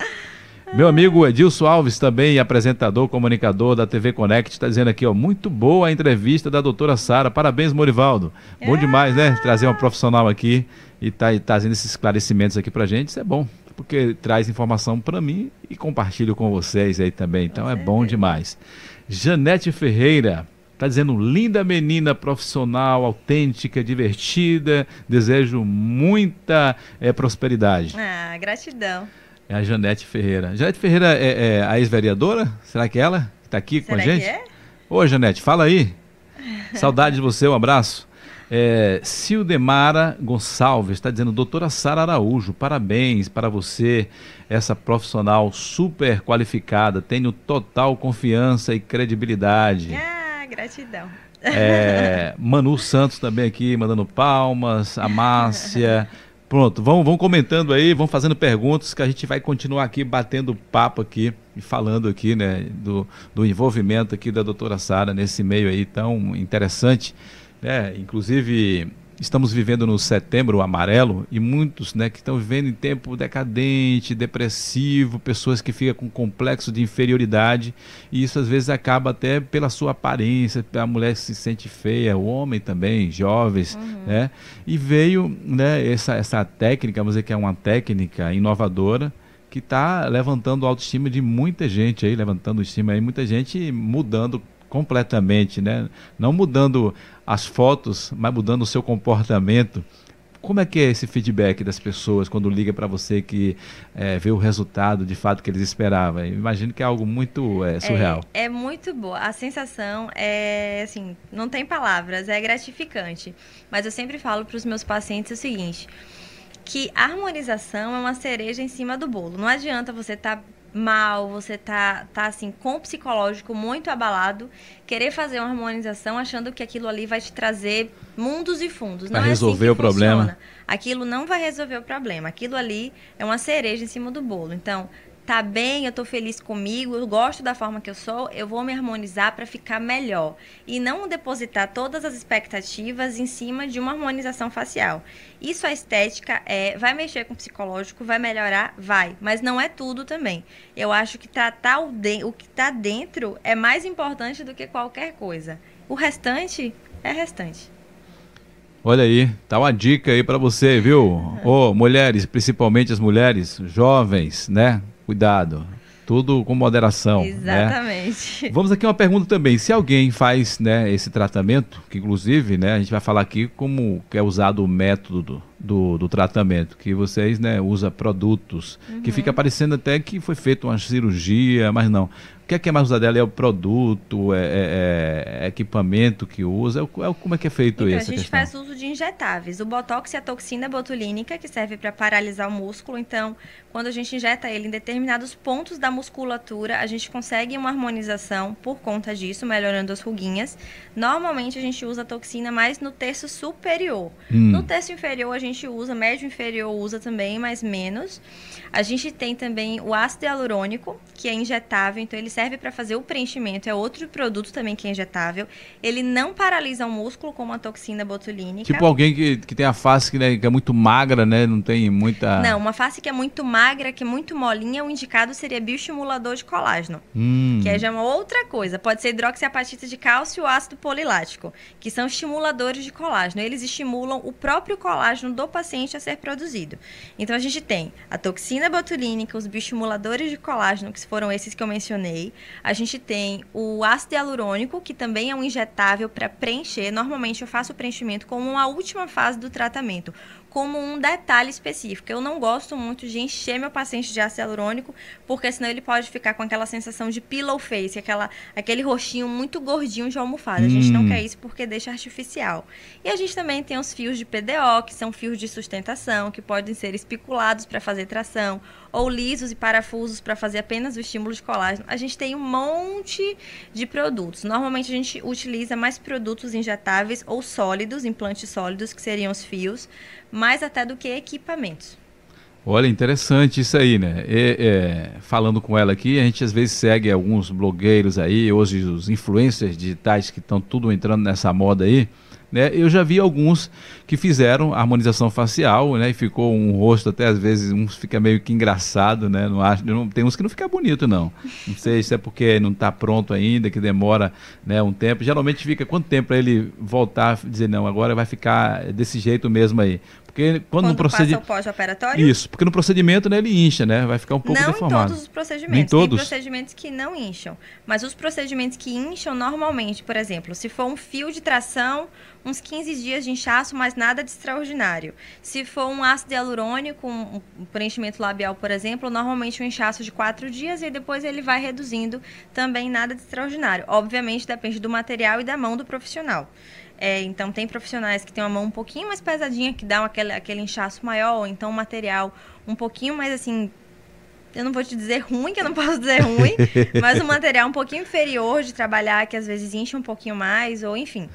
A: Meu amigo Edilson Alves, também apresentador, comunicador da TV Connect, está dizendo aqui, ó, muito boa a entrevista da doutora Sara. Parabéns, Morivaldo. Bom demais, né? Trazer uma profissional aqui e tá e trazendo esses esclarecimentos aqui pra gente, isso é bom, porque traz informação para mim e compartilho com vocês aí também. Então é bom demais. Janete Ferreira, Tá dizendo, linda menina profissional, autêntica, divertida, desejo muita eh, prosperidade.
B: Ah, gratidão.
A: É a Janete Ferreira. Janete Ferreira é, é a ex-vereadora? Será que é ela está aqui com
B: Será
A: a gente?
B: que é?
A: Oi, Janete, fala aí. Saudade de você, um abraço. É, Cildemara Gonçalves está dizendo, doutora Sara Araújo, parabéns para você, essa profissional super qualificada, tenho total confiança e credibilidade.
B: Ah, gratidão.
A: É, Manu Santos também aqui, mandando palmas, a Márcia. Pronto, vão, vão comentando aí, vão fazendo perguntas que a gente vai continuar aqui batendo papo aqui e falando aqui, né, do, do envolvimento aqui da doutora Sara nesse meio aí tão interessante, né, inclusive estamos vivendo no setembro amarelo e muitos né, que estão vivendo em tempo decadente, depressivo, pessoas que ficam com complexo de inferioridade e isso às vezes acaba até pela sua aparência, a mulher se sente feia, o homem também, jovens, uhum. né? E veio né, essa, essa técnica, vamos dizer que é uma técnica inovadora, que está levantando a autoestima de muita gente aí, levantando estima aí, muita gente mudando completamente, né? Não mudando as fotos, mas mudando o seu comportamento. Como é que é esse feedback das pessoas quando liga para você que é, vê o resultado de fato que eles esperavam? Eu imagino que é algo muito é, surreal.
B: É, é, muito boa. A sensação é assim, não tem palavras, é gratificante. Mas eu sempre falo para os meus pacientes o seguinte: que a harmonização é uma cereja em cima do bolo. Não adianta você estar tá mal, você tá, tá assim, com o psicológico muito abalado, querer fazer uma harmonização achando que aquilo ali vai te trazer mundos e fundos.
A: Vai não resolver é assim o funciona. problema.
B: Aquilo não vai resolver o problema. Aquilo ali é uma cereja em cima do bolo. Então, tá bem, eu tô feliz comigo, eu gosto da forma que eu sou, eu vou me harmonizar para ficar melhor e não depositar todas as expectativas em cima de uma harmonização facial. Isso a estética é, vai mexer com o psicológico, vai melhorar, vai, mas não é tudo também. Eu acho que tratar o, de, o que tá dentro é mais importante do que qualquer coisa. O restante é restante.
A: Olha aí, tá uma dica aí para você, viu? Ô, oh, mulheres, principalmente as mulheres jovens, né? Cuidado. Tudo com moderação. Né?
B: Exatamente.
A: Né? Vamos aqui uma pergunta também. Se alguém faz né, esse tratamento, que inclusive né, a gente vai falar aqui como é usado o método do, do, do tratamento, que vocês né, usam produtos, uhum. que fica parecendo até que foi feita uma cirurgia, mas não. O que é que é mais usado dela? É o produto, é, é, é equipamento que usa? É, é, como é que é feito
B: então,
A: isso?
B: A gente questão? faz uso de injetáveis. O Botox é a toxina botulínica, que serve para paralisar o músculo. Então, quando a gente injeta ele em determinados pontos da musculatura, a gente consegue uma harmonização por conta disso, melhorando as ruguinhas. Normalmente, a gente usa a toxina mais no terço superior. Hum. No terço inferior, a gente usa, médio inferior usa também, mas menos. A gente tem também o ácido hialurônico, que é injetável, então ele serve para fazer o preenchimento, é outro produto também que é injetável. Ele não paralisa o músculo como a toxina botulínica.
A: Tipo alguém que, que tem a face que, né, que é muito magra, né? Não tem muita.
B: Não, uma face que é muito magra, que é muito molinha, o indicado seria bioestimulador de colágeno. Hum. Que é já uma outra coisa. Pode ser hidroxiapatita de cálcio ou ácido polilático, que são estimuladores de colágeno. Eles estimulam o próprio colágeno do paciente a ser produzido. Então a gente tem a toxina botulínica, os bioestimuladores de colágeno, que foram esses que eu mencionei. A gente tem o ácido hialurônico, que também é um injetável para preencher. Normalmente eu faço o preenchimento como uma última fase do tratamento como um detalhe específico. Eu não gosto muito de encher meu paciente de ácido hialurônico, porque senão ele pode ficar com aquela sensação de pillow face, aquela, aquele rostinho muito gordinho de almofada. Hum. A gente não hum. quer isso porque deixa artificial. E a gente também tem os fios de PDO, que são fios de sustentação, que podem ser espiculados para fazer tração, ou lisos e parafusos para fazer apenas o estímulo de colágeno. A gente tem um monte de produtos. Normalmente a gente utiliza mais produtos injetáveis ou sólidos, implantes sólidos, que seriam os fios, mais até do que equipamentos.
A: Olha, interessante isso aí, né? E, é, falando com ela aqui, a gente às vezes segue alguns blogueiros aí, hoje os influencers digitais que estão tudo entrando nessa moda aí. Né? Eu já vi alguns que fizeram harmonização facial, né? E ficou um rosto até às vezes uns fica meio que engraçado, né? Não acho, não, tem uns que não fica bonito não. Não sei se é porque não está pronto ainda, que demora, né, um tempo. Geralmente fica quanto tempo para ele voltar dizer não, agora vai ficar desse jeito mesmo aí. Porque quando, quando no procedimento.
B: pós-operatório?
A: Isso, porque no procedimento né, ele incha, né? Vai ficar um pouco
B: não
A: deformado.
B: Não em todos os procedimentos. Nem todos? Tem procedimentos que não incham. Mas os procedimentos que incham normalmente, por exemplo, se for um fio de tração, uns 15 dias de inchaço, mas nada de extraordinário. Se for um ácido hialurônico, um preenchimento labial, por exemplo, normalmente um inchaço de 4 dias e depois ele vai reduzindo, também nada de extraordinário. Obviamente depende do material e da mão do profissional. É, então, tem profissionais que têm uma mão um pouquinho mais pesadinha, que dão aquele, aquele inchaço maior, ou então um material um pouquinho mais, assim, eu não vou te dizer ruim, que eu não posso dizer ruim, mas um material um pouquinho inferior de trabalhar, que às vezes enche um pouquinho mais, ou enfim.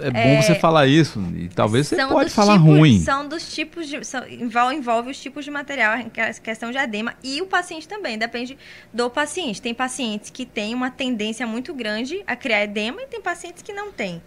A: É bom é, você falar isso, e talvez você pode falar
B: tipos,
A: ruim.
B: São dos tipos de. São, envolve, envolve os tipos de material, a questão de edema, e o paciente também, depende do paciente. Tem pacientes que têm uma tendência muito grande a criar edema e tem pacientes que não têm.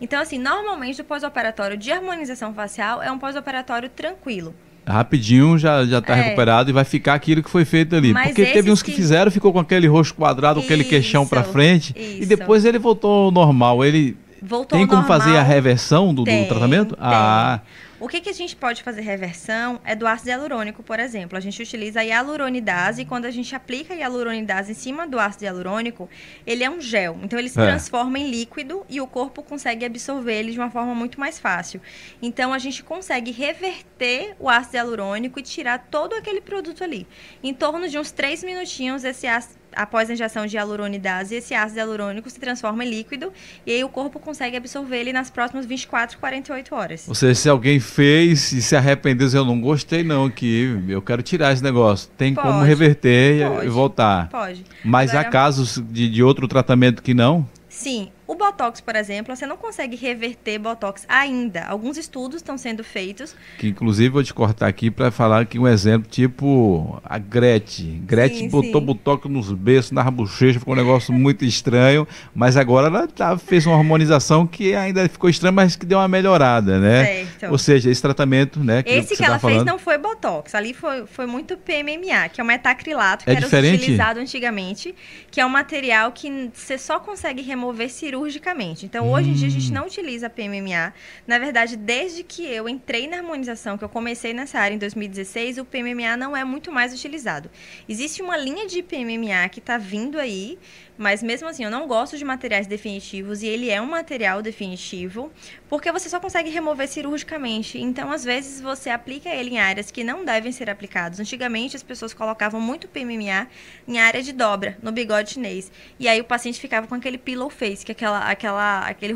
B: Então, assim, normalmente o pós-operatório de harmonização facial é um pós-operatório tranquilo
A: rapidinho já já está é. recuperado e vai ficar aquilo que foi feito ali. Mas Porque teve uns que, que, fizeram, ficou com aquele rosto quadrado, isso, aquele queixão para frente isso. e depois ele voltou ao normal. Ele Voltou tem como normal, fazer a reversão do, tem, do tratamento?
B: Tem. Ah, o que, que a gente pode fazer reversão é do ácido hialurônico, por exemplo. A gente utiliza a hialuronidase e quando a gente aplica a hialuronidase em cima do ácido hialurônico, ele é um gel. Então ele se é. transforma em líquido e o corpo consegue absorver ele de uma forma muito mais fácil. Então a gente consegue reverter o ácido hialurônico e tirar todo aquele produto ali. Em torno de uns 3 minutinhos, esse ácido após a injeção de hialuronidase, esse ácido hialurônico se transforma em líquido e aí o corpo consegue absorver ele nas próximas 24, 48 horas.
A: Ou seja, se alguém fez e se arrependeu, eu não gostei não, que eu quero tirar esse negócio, tem pode, como reverter pode, e voltar.
B: Pode.
A: Mas Agora, há casos de, de outro tratamento que não?
B: Sim, o Botox, por exemplo, você não consegue reverter Botox ainda. Alguns estudos estão sendo feitos.
A: Que inclusive vou te cortar aqui para falar que um exemplo tipo a Gretchen. Gretchen sim, botou sim. Botox nos beijos, na bochecha, ficou um negócio muito estranho, mas agora ela tá, fez uma harmonização que ainda ficou estranha, mas que deu uma melhorada, né? Certo. Ou seja, esse tratamento, né?
B: Que esse que, que ela tá fez não foi Botox, ali foi, foi muito PMMA, que é o metacrilato, que
A: é
B: era
A: diferente?
B: utilizado antigamente, que é um material que você só consegue remover cirurgia cirurgicamente. Então, hoje em dia, a gente hum. não utiliza PMMA. Na verdade, desde que eu entrei na harmonização, que eu comecei nessa área em 2016, o PMMA não é muito mais utilizado. Existe uma linha de PMMA que está vindo aí, mas mesmo assim, eu não gosto de materiais definitivos e ele é um material definitivo, porque você só consegue remover cirurgicamente. Então, às vezes, você aplica ele em áreas que não devem ser aplicados. Antigamente, as pessoas colocavam muito PMMA em área de dobra, no bigode chinês. E aí o paciente ficava com aquele pillow face, que é aquela, aquela, aquele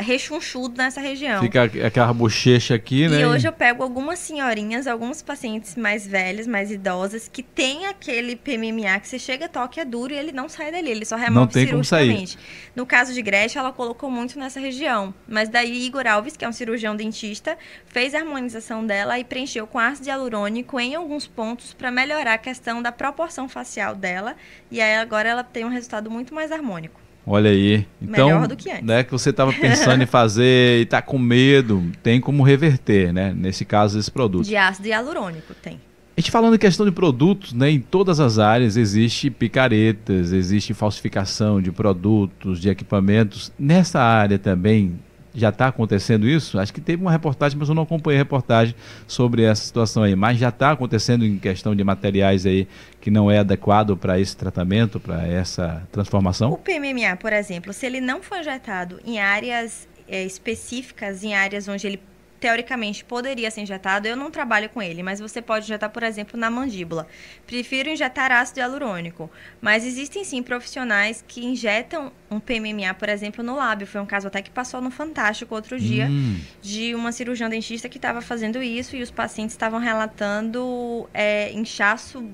B: rechonchudo nessa região.
A: Fica aquela bochecha aqui, né?
B: E hoje eu pego algumas senhorinhas, alguns pacientes mais velhos, mais idosas, que tem aquele PMMA que você chega, toca, é duro e ele não sai dali, ele só remove não tem cirurgicamente. Como sair. No caso de Gretchen, ela colocou muito nessa região. Mas daí Igor Alves, que é um cirurgião dentista, fez a harmonização dela e preencheu com ácido hialurônico em alguns pontos para melhorar a questão da proporção facial dela. E aí agora ela tem um resultado muito mais harmônico.
A: Olha aí. Então, Melhor do que antes. Né, que você estava pensando em fazer e está com medo, tem como reverter, né? Nesse caso, esse produto.
B: De ácido hialurônico, tem.
A: A gente falando em questão de produtos, né, em todas as áreas existe picaretas, existe falsificação de produtos, de equipamentos. Nessa área também já está acontecendo isso? Acho que teve uma reportagem, mas eu não acompanhei a reportagem sobre essa situação aí. Mas já está acontecendo em questão de materiais aí que não é adequado para esse tratamento, para essa transformação?
B: O PMMA, por exemplo, se ele não for injetado em áreas é, específicas, em áreas onde ele teoricamente poderia ser injetado, eu não trabalho com ele, mas você pode injetar, por exemplo, na mandíbula. Prefiro injetar ácido hialurônico, mas existem sim profissionais que injetam um PMMA, por exemplo, no lábio. Foi um caso até que passou no Fantástico outro dia, hum. de uma cirurgiã dentista que estava fazendo isso e os pacientes estavam relatando é, inchaço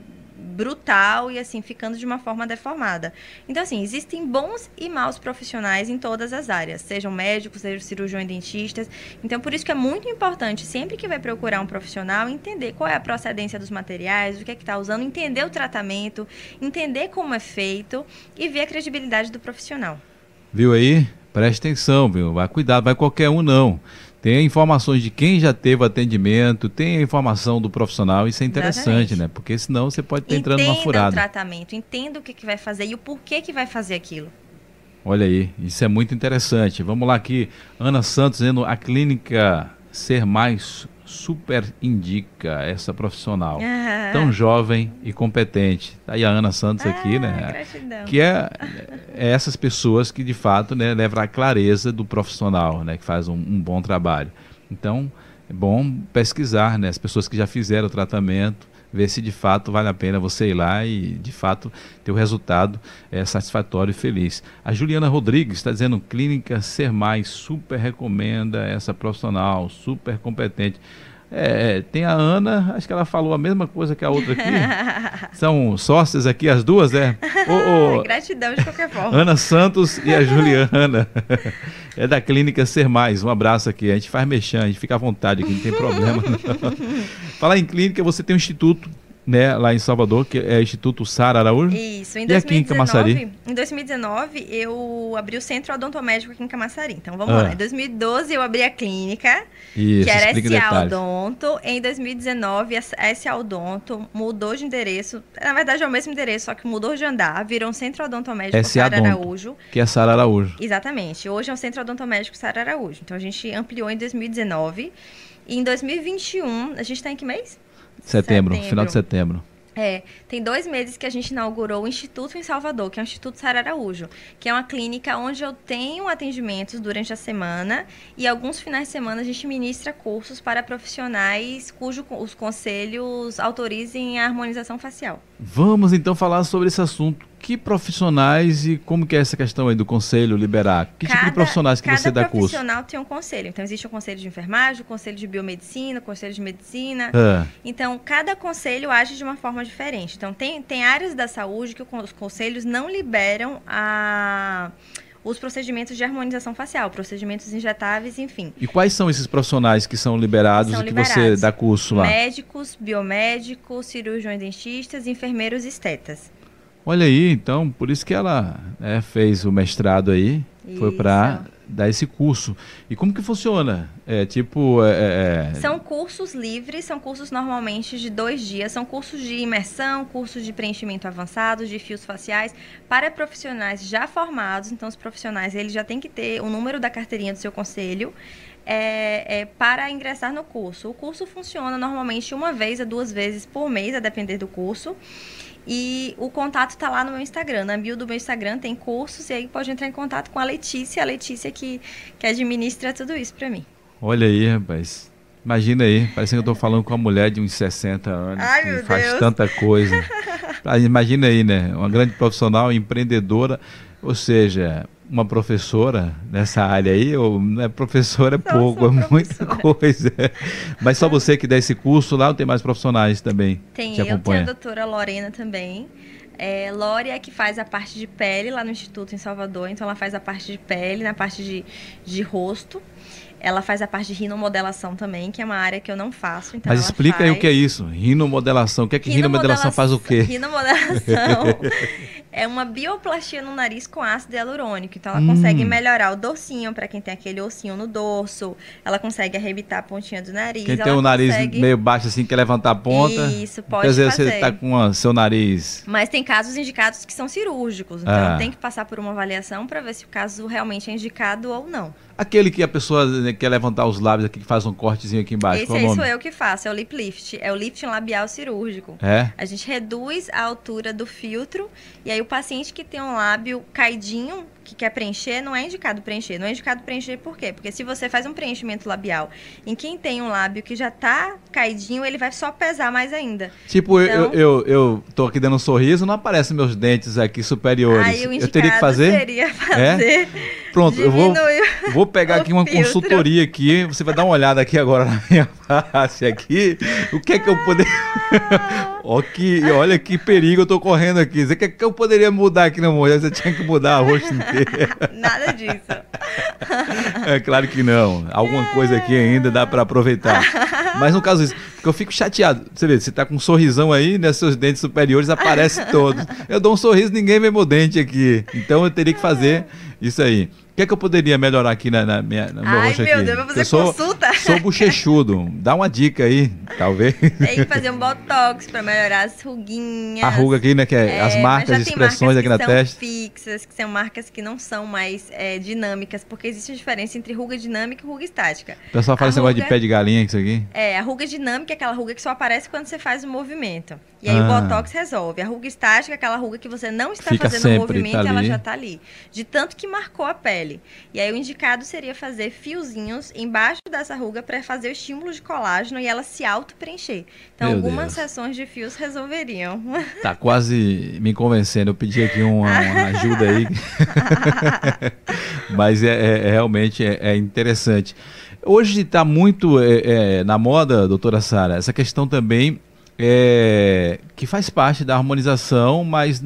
B: brutal e assim ficando de uma forma deformada. Então assim, existem bons e maus profissionais em todas as áreas, sejam médicos, sejam cirurgiões dentistas. Então por isso que é muito importante sempre que vai procurar um profissional entender qual é a procedência dos materiais, o que é que está usando, entender o tratamento, entender como é feito e ver a credibilidade do profissional.
A: Viu aí? Preste atenção, viu? Vai cuidado, vai qualquer um não. Tem informações de quem já teve atendimento, tem a informação do profissional, isso é interessante, Exatamente. né? Porque senão você pode estar entrando numa furada.
B: Entenda o tratamento, entenda o que, que vai fazer e o porquê que vai fazer aquilo.
A: Olha aí, isso é muito interessante. Vamos lá aqui, Ana Santos dizendo a clínica Ser Mais super indica essa profissional ah. tão jovem e competente. Tá aí a Ana Santos aqui, né?
B: ah, né? Gratidão.
A: Que é, é, essas pessoas que de fato né, levam a clareza do profissional, né? Que faz um, um bom trabalho. Então, é bom pesquisar, né? As pessoas que já fizeram o tratamento, ver se de fato vale a pena você ir lá e de fato ter o resultado é, satisfatório e feliz. A Juliana Rodrigues está dizendo Clínica Ser Mais super recomenda essa profissional, super competente. É, tem a Ana, acho que ela falou a mesma coisa que a outra aqui. São sócias aqui, as duas, é?
B: Ô, ô, Gratidão de qualquer forma.
A: Ana Santos e a Juliana. É da clínica Ser Mais. Um abraço aqui. A gente faz mexer, a gente fica à vontade aqui, não tem problema. Não. Falar em clínica, você tem um instituto né, lá em Salvador, que é o Instituto Sara Araújo.
B: Isso, em 2019, e aqui em Camaçari? Em 2019, eu abri o Centro Odontomédico aqui em Camaçari. Então vamos ah. lá. Em 2012 eu abri a clínica, Isso, que era SA Odonto. Em 2019, a SA Odonto mudou de endereço. Na verdade, é o mesmo endereço, só que mudou de andar. Virou um Centro Odontomédico Sara Araújo.
A: Que é Sara Araújo.
B: Exatamente. Hoje é um Centro Odontomédico Sara Araújo. Então a gente ampliou em 2019. E em 2021, a gente está em que mês?
A: Setembro, setembro, final de setembro.
B: É, tem dois meses que a gente inaugurou o Instituto em Salvador, que é o Instituto Sara Araújo, que é uma clínica onde eu tenho atendimentos durante a semana e alguns finais de semana a gente ministra cursos para profissionais cujos os conselhos autorizem a harmonização facial.
A: Vamos então falar sobre esse assunto que profissionais e como que é essa questão aí do conselho liberar? Que cada, tipo de profissionais que você dá curso?
B: Cada profissional tem um conselho. Então, existe o conselho de enfermagem, o conselho de biomedicina, o conselho de medicina. É. Então, cada conselho age de uma forma diferente. Então, tem, tem áreas da saúde que os conselhos não liberam a os procedimentos de harmonização facial, procedimentos injetáveis, enfim.
A: E quais são esses profissionais que são liberados são e que você dá curso lá?
B: Médicos, biomédicos, cirurgiões dentistas, enfermeiros e estetas.
A: Olha aí, então, por isso que ela né, fez o mestrado aí, isso. foi para dar esse curso. E como que funciona? É tipo. É,
B: é... São cursos livres, são cursos normalmente de dois dias, são cursos de imersão, cursos de preenchimento avançado, de fios faciais, para profissionais já formados. Então, os profissionais eles já têm que ter o número da carteirinha do seu conselho. É, é, para ingressar no curso. O curso funciona normalmente uma vez a duas vezes por mês, a depender do curso. E o contato está lá no meu Instagram. Na bio do meu Instagram tem cursos e aí pode entrar em contato com a Letícia, a Letícia que, que administra tudo isso para mim.
A: Olha aí, rapaz. Imagina aí, parece que eu estou falando com uma mulher de uns 60 anos Ai, que faz Deus. tanta coisa. Imagina aí, né? Uma grande profissional, empreendedora, ou seja, uma professora nessa área aí, ou não é professora é pouco, é muita coisa. Mas só você que dá esse curso lá, ou tem mais profissionais também?
B: Tem, eu tenho a doutora Lorena também. É, Lore é que faz a parte de pele lá no Instituto em Salvador, então ela faz a parte de pele, na parte de, de rosto. Ela faz a parte de rinomodelação também, que é uma área que eu não faço. Então
A: Mas explica faz... aí o que é isso, rinomodelação. O que é que rinomodelação, faz o quê?
B: Rinomodelação é uma bioplastia no nariz com ácido hialurônico. Então, ela hum. consegue melhorar o dorsinho para quem tem aquele ossinho no dorso. Ela consegue arrebitar a pontinha do nariz.
A: Quem tem o nariz consegue... meio baixo assim, quer levantar a ponta.
B: Isso, pode Às
A: vezes você está com a, seu nariz...
B: Mas tem casos indicados que são cirúrgicos. Então, ah. tem que passar por uma avaliação para ver se o caso realmente é indicado ou não.
A: Aquele que a pessoa né, quer levantar os lábios aqui, que faz um cortezinho aqui embaixo.
B: Esse
A: aí
B: sou eu que faço, é o lip lift. É o lifting labial cirúrgico.
A: É?
B: A gente reduz a altura do filtro e aí o paciente que tem um lábio caidinho, que quer preencher, não é indicado preencher. Não é indicado preencher por quê? Porque se você faz um preenchimento labial em quem tem um lábio que já tá caidinho, ele vai só pesar mais ainda.
A: Tipo, então, eu, eu, eu tô aqui dando um sorriso, não aparecem meus dentes aqui superiores. Aí o eu teria que fazer?
B: Seria é? fazer. É?
A: Pronto, eu vou, vou pegar aqui uma filtro. consultoria aqui. Você vai dar uma olhada aqui agora na minha face aqui. O que é que eu poderia. olha, que, olha que perigo eu tô correndo aqui. Você quer que eu poderia mudar aqui na mulher? Você tinha que mudar a rosto inteira.
B: Nada disso.
A: É claro que não. Alguma coisa aqui ainda dá para aproveitar. Mas no caso isso, porque eu fico chateado. Você vê, você tá com um sorrisão aí, né? Seus dentes superiores aparecem todos. Eu dou um sorriso, ninguém vê meu dente aqui. Então eu teria que fazer isso aí. O que é que eu poderia melhorar aqui na, na minha, no meu Ai, rosto meu
B: aqui? Deus, vou fazer eu sou, consulta.
A: Sou bochechudo. Dá uma dica aí, talvez.
B: Tem que fazer um botox para melhorar as ruguinhas.
A: A ruga aqui, né? Que é, é as marcas, as expressões aqui na testa.
B: Fixas, que são marcas que não são mais é, dinâmicas, porque existe a diferença entre ruga dinâmica e ruga estática.
A: O pessoal fala a esse ruga, negócio de pé de galinha, isso aqui.
B: É, a ruga dinâmica é aquela ruga que só aparece quando você faz o movimento. E aí ah. o botox resolve. A ruga estática é aquela ruga que você não está Fica fazendo o movimento, tá ela já está ali. De tanto que marcou a pele. E aí o indicado seria fazer fiozinhos embaixo dessa ruga para fazer o estímulo de colágeno e ela se auto-preencher. Então,
A: Meu
B: algumas
A: Deus.
B: sessões de fios resolveriam.
A: Tá quase me convencendo. Eu pedi aqui uma, uma ajuda aí. Mas é, é- é realmente é, é interessante. Hoje está muito é, é, na moda, doutora Sara, essa questão também é, que faz parte da harmonização, mas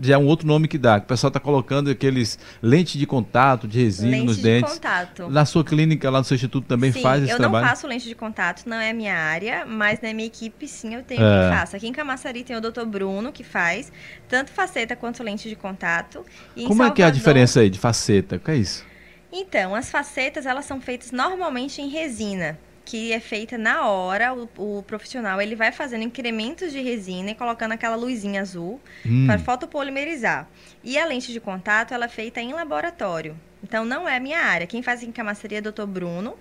A: já é um outro nome que dá. O pessoal está colocando aqueles lentes de contato, de resina
B: lente
A: nos
B: de
A: dentes.
B: contato.
A: Na sua clínica, lá no seu instituto, também
B: sim,
A: faz esse
B: eu
A: trabalho?
B: não faço lente de contato, não é a minha área, mas na minha equipe sim eu tenho
A: É.
B: que faço. Aqui em Camaçari tem o Dr. Bruno que faz tanto faceta quanto lente de contato. E
A: Como é que é a
B: Salvador-
A: diferença aí de faceta? O que é isso?
B: Então, as facetas elas são feitas normalmente em resina, que é feita na hora. O, o profissional ele vai fazendo incrementos de resina e colocando aquela luzinha azul
A: Hum.
B: para fotopolimerizar. E a lente de contato ela é feita em laboratório. Então, não é a minha área. Quem faz em camaçaria é o Dr. Bruno.